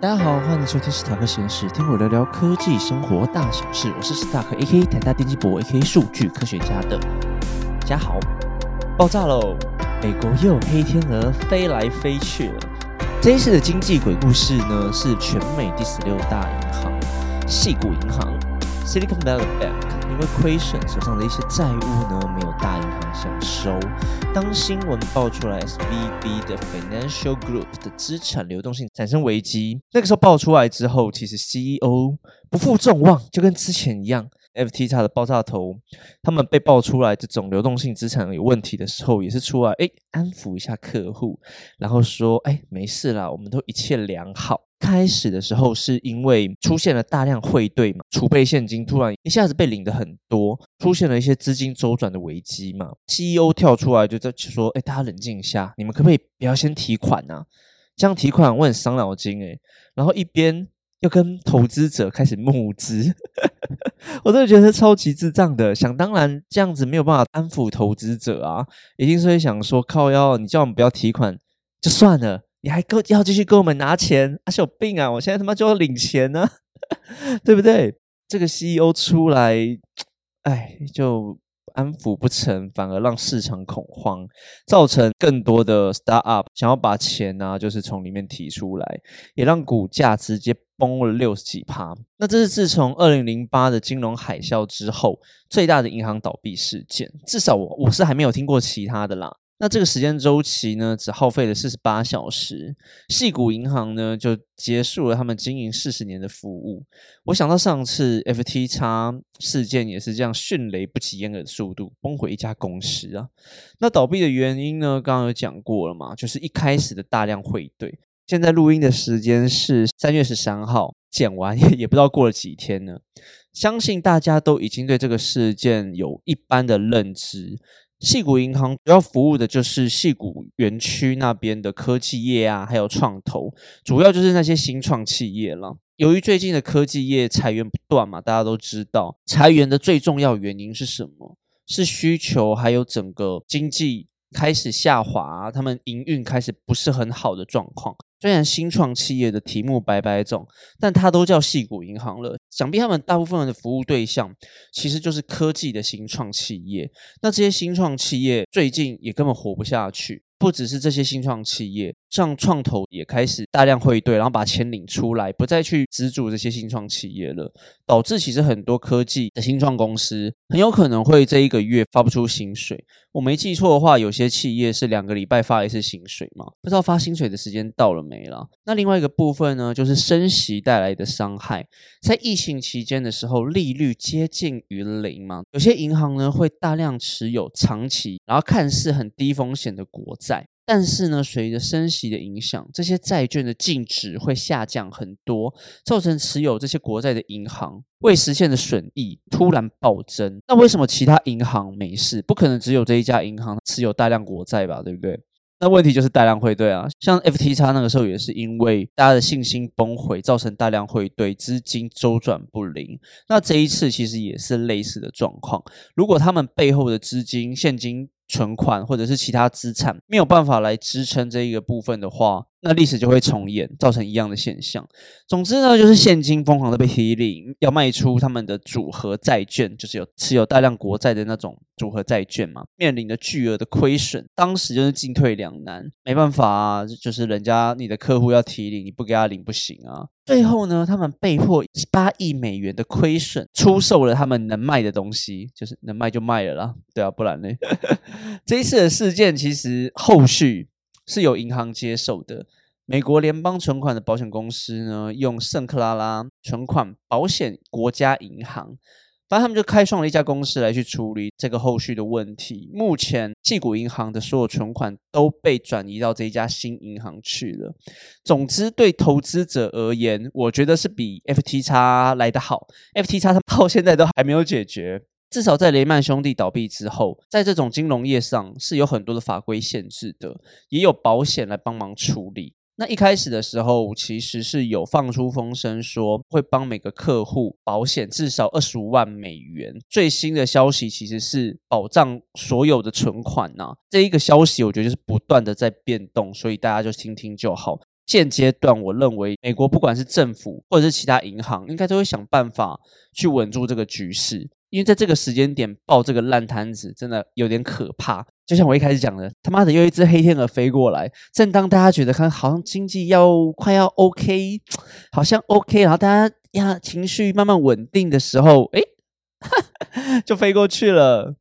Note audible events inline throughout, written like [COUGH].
大家好，欢迎收听史塔克实验室，听我聊聊科技生活大小事。我是史塔克 A.K. 台大电机博 A.K. 数据科学家的家豪。爆炸喽！美国又有黑天鹅飞来飞去了。这一次的经济鬼故事呢，是全美第十六大银行——细谷银行 （Silicon Valley Bank）。因为亏损，手上的一些债务呢，没有大想收。当新闻爆出来，SVB 的 Financial Group 的资产流动性产生危机，那个时候爆出来之后，其实 CEO 不负众望，就跟之前一样，FTX 的爆炸头，他们被爆出来这种流动性资产有问题的时候，也是出来哎安抚一下客户，然后说哎没事啦，我们都一切良好。开始的时候是因为出现了大量汇兑嘛，储备现金突然一下子被领的很多，出现了一些资金周转的危机嘛。CEO 跳出来就在说：“哎，大家冷静一下，你们可不可以不要先提款呐？这样提款我很伤脑筋哎。”然后一边又跟投资者开始募资，[LAUGHS] 我真的觉得超级智障的。想当然这样子没有办法安抚投资者啊，一定是会想说：“靠腰，你叫我们不要提款就算了。”你还够要继续给我们拿钱？啊，是有病啊！我现在他妈就要领钱呢，[LAUGHS] 对不对？这个 CEO 出来，哎，就安抚不成，反而让市场恐慌，造成更多的 startup 想要把钱呢，就是从里面提出来，也让股价直接崩了六十几趴。那这是自从二零零八的金融海啸之后最大的银行倒闭事件，至少我我是还没有听过其他的啦。那这个时间周期呢，只耗费了四十八小时，细谷银行呢就结束了他们经营四十年的服务。我想到上次 FTX 事件也是这样迅雷不及掩耳的速度崩毁一家公司啊。那倒闭的原因呢，刚刚有讲过了嘛，就是一开始的大量汇兑。现在录音的时间是三月十三号，剪完 [LAUGHS] 也也不知道过了几天呢。相信大家都已经对这个事件有一般的认知。细谷银行主要服务的就是细谷园区那边的科技业啊，还有创投，主要就是那些新创企业了。由于最近的科技业裁员不断嘛，大家都知道，裁员的最重要原因是什么？是需求还有整个经济开始下滑，他们营运开始不是很好的状况。虽然新创企业的题目百百种，但它都叫细谷银行了。想必他们大部分人的服务对象其实就是科技的新创企业。那这些新创企业最近也根本活不下去。不只是这些新创企业，像创投也开始大量汇兑，然后把钱领出来，不再去资助这些新创企业了，导致其实很多科技的新创公司很有可能会这一个月发不出薪水。我没记错的话，有些企业是两个礼拜发一次薪水嘛？不知道发薪水的时间到了没了？那另外一个部分呢，就是升息带来的伤害。在疫情期间的时候，利率接近于零嘛，有些银行呢会大量持有长期，然后看似很低风险的国债。但是呢，随着升息的影响，这些债券的净值会下降很多，造成持有这些国债的银行未实现的损益突然暴增。那为什么其他银行没事？不可能只有这一家银行持有大量国债吧？对不对？那问题就是大量汇兑啊，像 FTX 那个时候也是因为大家的信心崩毁，造成大量汇兑，资金周转不灵。那这一次其实也是类似的状况。如果他们背后的资金现金，存款或者是其他资产没有办法来支撑这一个部分的话。那历史就会重演，造成一样的现象。总之呢，就是现金疯狂的被提领，要卖出他们的组合债券，就是有持有大量国债的那种组合债券嘛，面临着巨额的亏损，当时就是进退两难，没办法啊，就是人家你的客户要提领，你不给他领不行啊。最后呢，他们被迫八亿美元的亏损，出售了他们能卖的东西，就是能卖就卖了啦，对啊，不然呢？[LAUGHS] 这一次的事件其实后续。是由银行接手的。美国联邦存款的保险公司呢，用圣克拉拉存款保险国家银行，反正他们就开创了一家公司来去处理这个后续的问题。目前，硅谷银行的所有存款都被转移到这一家新银行去了。总之，对投资者而言，我觉得是比 FTX 来得好。FTX 他们到现在都还没有解决。至少在雷曼兄弟倒闭之后，在这种金融业上是有很多的法规限制的，也有保险来帮忙处理。那一开始的时候，其实是有放出风声说会帮每个客户保险至少二十五万美元。最新的消息其实是保障所有的存款呐，这一个消息我觉得就是不断的在变动，所以大家就听听就好。现阶段，我认为美国不管是政府或者是其他银行，应该都会想办法去稳住这个局势。因为在这个时间点爆这个烂摊子，真的有点可怕。就像我一开始讲的，他妈的又一只黑天鹅飞过来。正当大家觉得看好像经济要快要 OK，[TSK] 好像 OK，然后大家呀情绪慢慢稳定的时候，哎，[LAUGHS] 就飞过去了。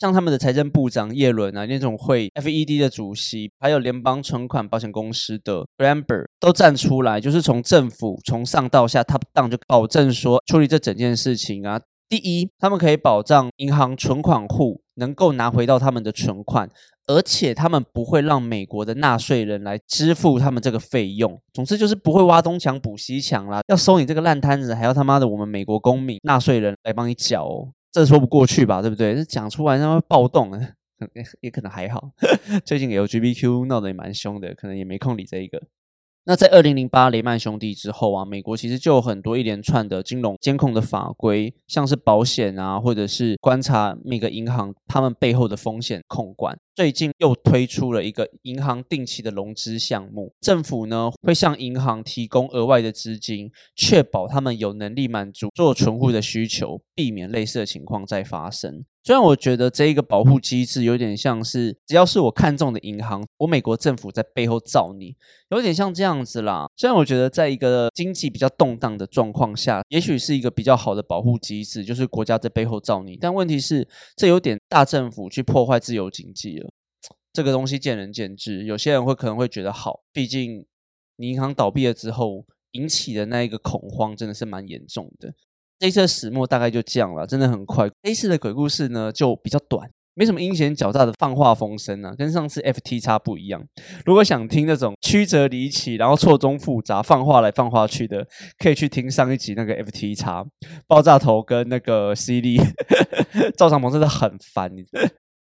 像他们的财政部长耶伦啊，那种会 FED 的主席，还有联邦存款保险公司的 b r a m b e r 都站出来，就是从政府从上到下 top down 就保证说处理这整件事情啊。第一，他们可以保障银行存款户能够拿回到他们的存款，而且他们不会让美国的纳税人来支付他们这个费用。总之就是不会挖东墙补西墙啦，要收你这个烂摊子，还要他妈的我们美国公民纳税人来帮你缴，哦这说不过去吧？对不对？这讲出来他妈暴动，也 [LAUGHS] 也可能还好。[LAUGHS] 最近 LGBTQ 闹得也蛮凶的，可能也没空理这一个。那在二零零八雷曼兄弟之后啊，美国其实就有很多一连串的金融监控的法规，像是保险啊，或者是观察每个银行他们背后的风险控管。最近又推出了一个银行定期的融资项目，政府呢会向银行提供额外的资金，确保他们有能力满足做存户的需求，避免类似的情况再发生。虽然我觉得这一个保护机制有点像是，只要是我看中的银行，我美国政府在背后罩你，有点像这样子啦。虽然我觉得在一个经济比较动荡的状况下，也许是一个比较好的保护机制，就是国家在背后罩你。但问题是，这有点大政府去破坏自由经济了。这个东西见仁见智，有些人会可能会觉得好，毕竟你银行倒闭了之后引起的那一个恐慌真的是蛮严重的。这一次的始末大概就这样了，真的很快。这一次的鬼故事呢就比较短，没什么阴险狡诈的放话风声啊，跟上次 FT 叉不一样。如果想听那种曲折离奇，然后错综复杂放话来放话去的，可以去听上一集那个 FT 叉爆炸头跟那个 CD 赵长鹏真的很烦。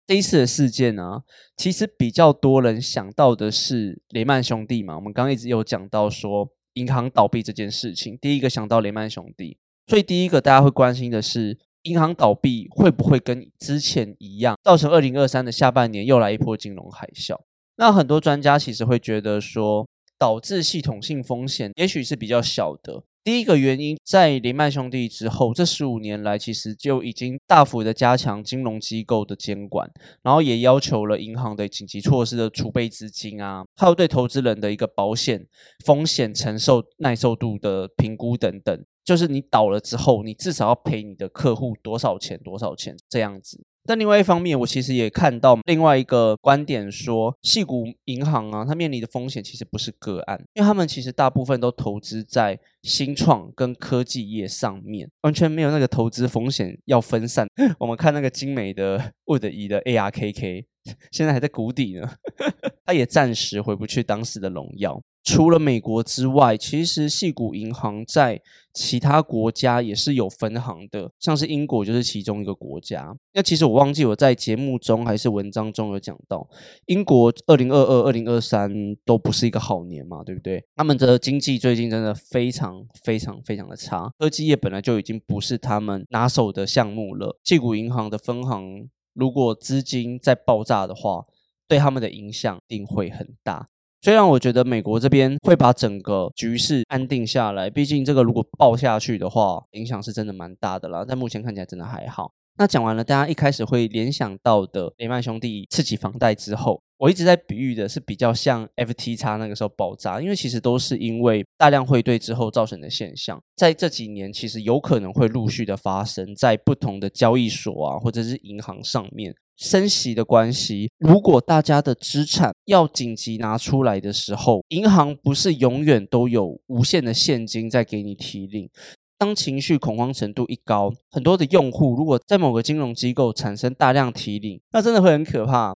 这一次的事件呢，其实比较多人想到的是雷曼兄弟嘛。我们刚刚一直有讲到说银行倒闭这件事情，第一个想到雷曼兄弟，所以第一个大家会关心的是银行倒闭会不会跟之前一样，造成二零二三的下半年又来一波金融海啸？那很多专家其实会觉得说，导致系统性风险也许是比较小的。第一个原因，在林曼兄弟之后，这十五年来其实就已经大幅的加强金融机构的监管，然后也要求了银行的紧急措施的储备资金啊，还有对投资人的一个保险风险承受耐受度的评估等等，就是你倒了之后，你至少要赔你的客户多少钱多少钱这样子。但另外一方面，我其实也看到另外一个观点，说细谷银行啊，它面临的风险其实不是个案，因为他们其实大部分都投资在新创跟科技业上面，完全没有那个投资风险要分散。[LAUGHS] 我们看那个精美的 [LAUGHS] Wood 一的 ARKK，现在还在谷底呢，[LAUGHS] 它也暂时回不去当时的荣耀。除了美国之外，其实细谷银行在其他国家也是有分行的，像是英国就是其中一个国家。那其实我忘记我在节目中还是文章中有讲到，英国二零二二、二零二三都不是一个好年嘛，对不对？他们的经济最近真的非常非常非常的差，科技业本来就已经不是他们拿手的项目了。细谷银行的分行如果资金在爆炸的话，对他们的影响一定会很大。虽然我觉得美国这边会把整个局势安定下来，毕竟这个如果爆下去的话，影响是真的蛮大的啦。但目前看起来真的还好。那讲完了，大家一开始会联想到的雷曼兄弟刺激房贷之后，我一直在比喻的是比较像 FT 叉那个时候爆炸，因为其实都是因为大量汇兑之后造成的现象，在这几年其实有可能会陆续的发生在不同的交易所啊，或者是银行上面。升息的关系，如果大家的资产要紧急拿出来的时候，银行不是永远都有无限的现金在给你提领。当情绪恐慌程度一高，很多的用户如果在某个金融机构产生大量提领，那真的会很可怕。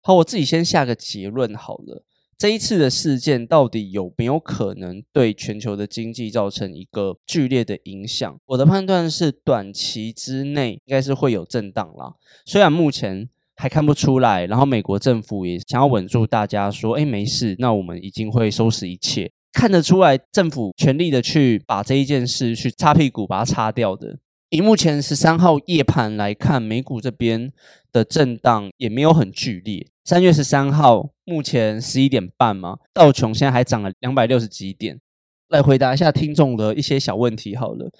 好，我自己先下个结论好了。这一次的事件到底有没有可能对全球的经济造成一个剧烈的影响？我的判断是，短期之内应该是会有震荡啦。虽然目前还看不出来，然后美国政府也想要稳住大家，说：“哎，没事，那我们已经会收拾一切。”看得出来，政府全力的去把这一件事去擦屁股，把它擦掉的。以目前十三号夜盘来看，美股这边的震荡也没有很剧烈。三月十三号，目前十一点半嘛，道琼现在还涨了两百六十几点。来回答一下听众的一些小问题好了。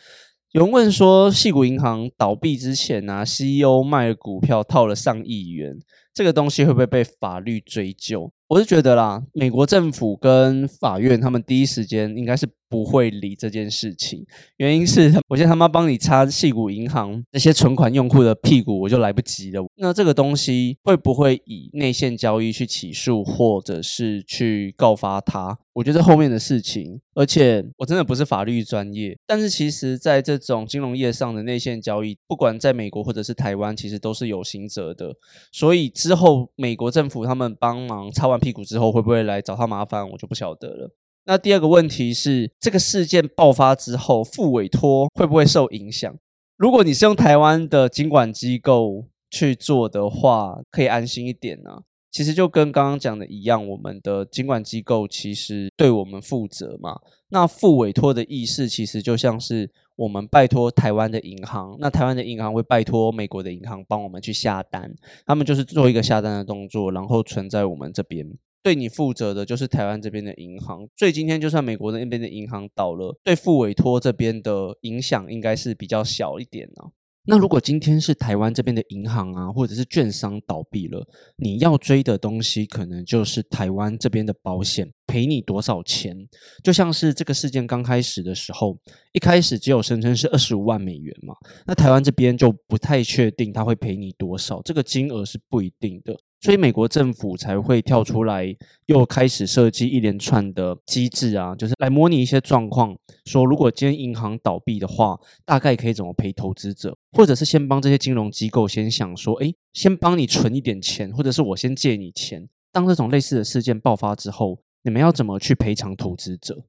有人问说，细谷银行倒闭之前呢，CEO 卖股票套了上亿元，这个东西会不会被法律追究？我是觉得啦，美国政府跟法院他们第一时间应该是不会理这件事情，原因是我现在他妈帮你擦细股银行那些存款用户的屁股，我就来不及了。那这个东西会不会以内线交易去起诉，或者是去告发他？我觉得后面的事情，而且我真的不是法律专业，但是其实在这种金融业上的内线交易，不管在美国或者是台湾，其实都是有刑责的。所以之后美国政府他们帮忙擦完。屁股之后会不会来找他麻烦，我就不晓得了。那第二个问题是，这个事件爆发之后，副委托会不会受影响？如果你是用台湾的经管机构去做的话，可以安心一点呢。其实就跟刚刚讲的一样，我们的经管机构其实对我们负责嘛。那副委托的意思，其实就像是我们拜托台湾的银行，那台湾的银行会拜托美国的银行帮我们去下单，他们就是做一个下单的动作，然后存在我们这边。对你负责的就是台湾这边的银行，所以今天就算美国的那边的银行倒了，对付委托这边的影响应该是比较小一点呢。那如果今天是台湾这边的银行啊，或者是券商倒闭了，你要追的东西可能就是台湾这边的保险赔你多少钱？就像是这个事件刚开始的时候，一开始只有声称是二十五万美元嘛，那台湾这边就不太确定他会赔你多少，这个金额是不一定的。所以美国政府才会跳出来，又开始设计一连串的机制啊，就是来模拟一些状况，说如果今天银行倒闭的话，大概可以怎么赔投资者，或者是先帮这些金融机构先想说，哎，先帮你存一点钱，或者是我先借你钱。当这种类似的事件爆发之后，你们要怎么去赔偿投资者？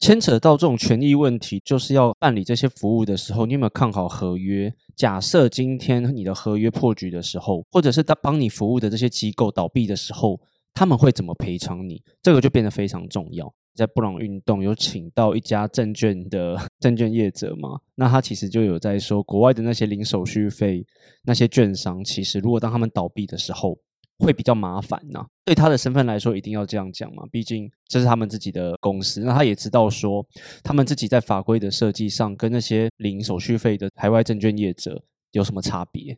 牵扯到这种权益问题，就是要办理这些服务的时候，你有没有看好合约？假设今天你的合约破局的时候，或者是他帮你服务的这些机构倒闭的时候，他们会怎么赔偿你？这个就变得非常重要。在布朗运动有请到一家证券的 [LAUGHS] 证券业者嘛？那他其实就有在说，国外的那些零手续费那些券商，其实如果当他们倒闭的时候。会比较麻烦呐，对他的身份来说，一定要这样讲嘛，毕竟这是他们自己的公司。那他也知道说，他们自己在法规的设计上，跟那些零手续费的海外证券业者有什么差别？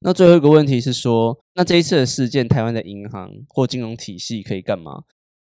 那最后一个问题是说，那这一次的事件，台湾的银行或金融体系可以干嘛？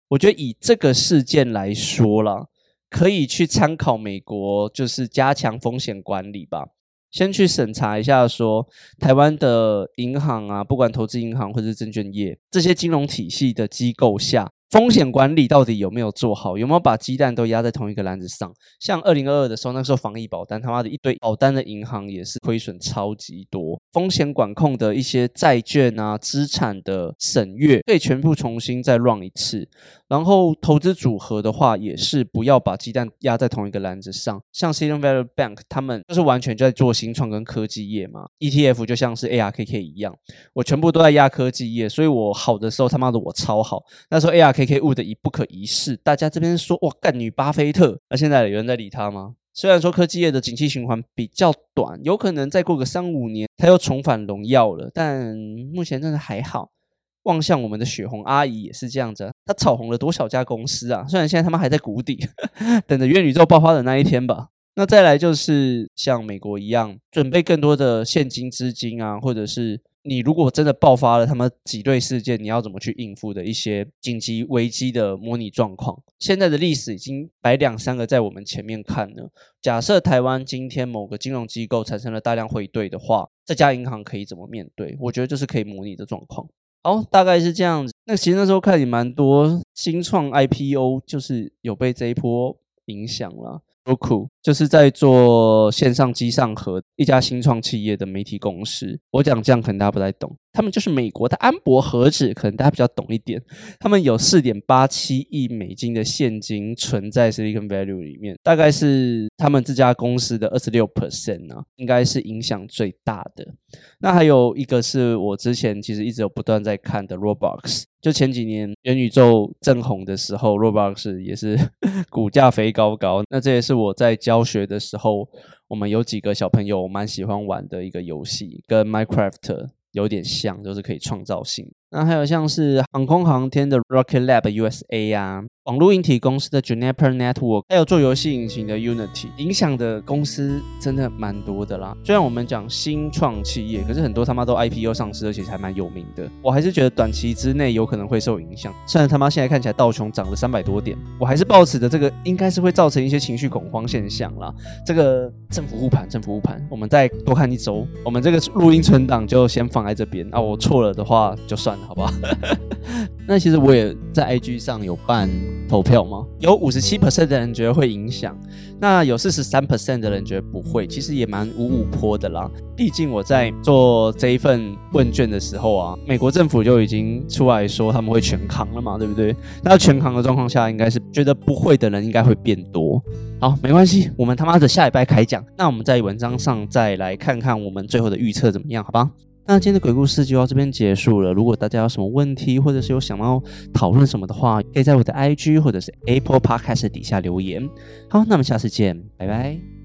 我觉得以这个事件来说啦，可以去参考美国，就是加强风险管理吧。先去审查一下，说台湾的银行啊，不管投资银行或者是证券业这些金融体系的机构下。风险管理到底有没有做好？有没有把鸡蛋都压在同一个篮子上？像二零二二的时候，那时候防疫保单他妈的一堆保单的银行也是亏损超级多。风险管控的一些债券啊、资产的审阅，可以全部重新再 run 一次。然后投资组合的话，也是不要把鸡蛋压在同一个篮子上。像 Silicon Valley Bank 他们就是完全就在做新创跟科技业嘛。ETF 就像是 ARKK 一样，我全部都在压科技业，所以我好的时候他妈的我超好。那时候 ARK。K K 物的一不可一世，大家这边说哇干女巴菲特，那现在有人在理他吗？虽然说科技业的景气循环比较短，有可能再过个三五年，他又重返荣耀了，但目前真的还好。望向我们的雪红阿姨也是这样子，她炒红了多少家公司啊？虽然现在他们还在谷底，[LAUGHS] 等着元宇宙爆发的那一天吧。那再来就是像美国一样，准备更多的现金资金啊，或者是。你如果真的爆发了他们挤兑事件，你要怎么去应付的一些紧急危机的模拟状况？现在的历史已经摆两三个在我们前面看了。假设台湾今天某个金融机构产生了大量汇兑的话，这家银行可以怎么面对？我觉得就是可以模拟的状况。好，大概是这样子。那其实那时候看也蛮多新创 IPO，就是有被这一波影响了。Roku 就是在做线上机上盒一家新创企业的媒体公司。我讲这样可能大家不太懂，他们就是美国的安博盒子，可能大家比较懂一点。他们有四点八七亿美金的现金存在 Silicon Valley 里面，大概是他们这家公司的二十六 percent 呢，应该是影响最大的。那还有一个是我之前其实一直有不断在看的 Roblox，就前几年元宇宙正红的时候，Roblox 也是 [LAUGHS] 股价飞高高。那这也是我在教教学的时候，我们有几个小朋友蛮喜欢玩的一个游戏，跟 Minecraft。有点像，就是可以创造性。那还有像是航空航天的 Rocket Lab USA 啊。网络硬体公司的 Juniper Network，还有做游戏引擎的 Unity，影响的公司真的蛮多的啦。虽然我们讲新创企业，可是很多他妈都 IPO 上市，而且还蛮有名的。我还是觉得短期之内有可能会受影响。虽然他妈现在看起来道琼涨了三百多点，我还是抱持的这个应该是会造成一些情绪恐慌现象啦。这个政府护盘，政府护盘，我们再多看一周。我们这个录音存档就先放在这边啊。我错了的话就算了，好不好？[LAUGHS] 那其实我也在 IG 上有办。投票吗？有五十七 percent 的人觉得会影响，那有四十三 percent 的人觉得不会，其实也蛮五五坡的啦。毕竟我在做这一份问卷的时候啊，美国政府就已经出来说他们会全扛了嘛，对不对？那全扛的状况下，应该是觉得不会的人应该会变多。好，没关系，我们他妈的下礼拜开讲，那我们在文章上再来看看我们最后的预测怎么样，好吧？那今天的鬼故事就到这边结束了。如果大家有什么问题，或者是有想要讨论什么的话，可以在我的 IG 或者是 Apple Podcast 底下留言。好，那我们下次见，拜拜。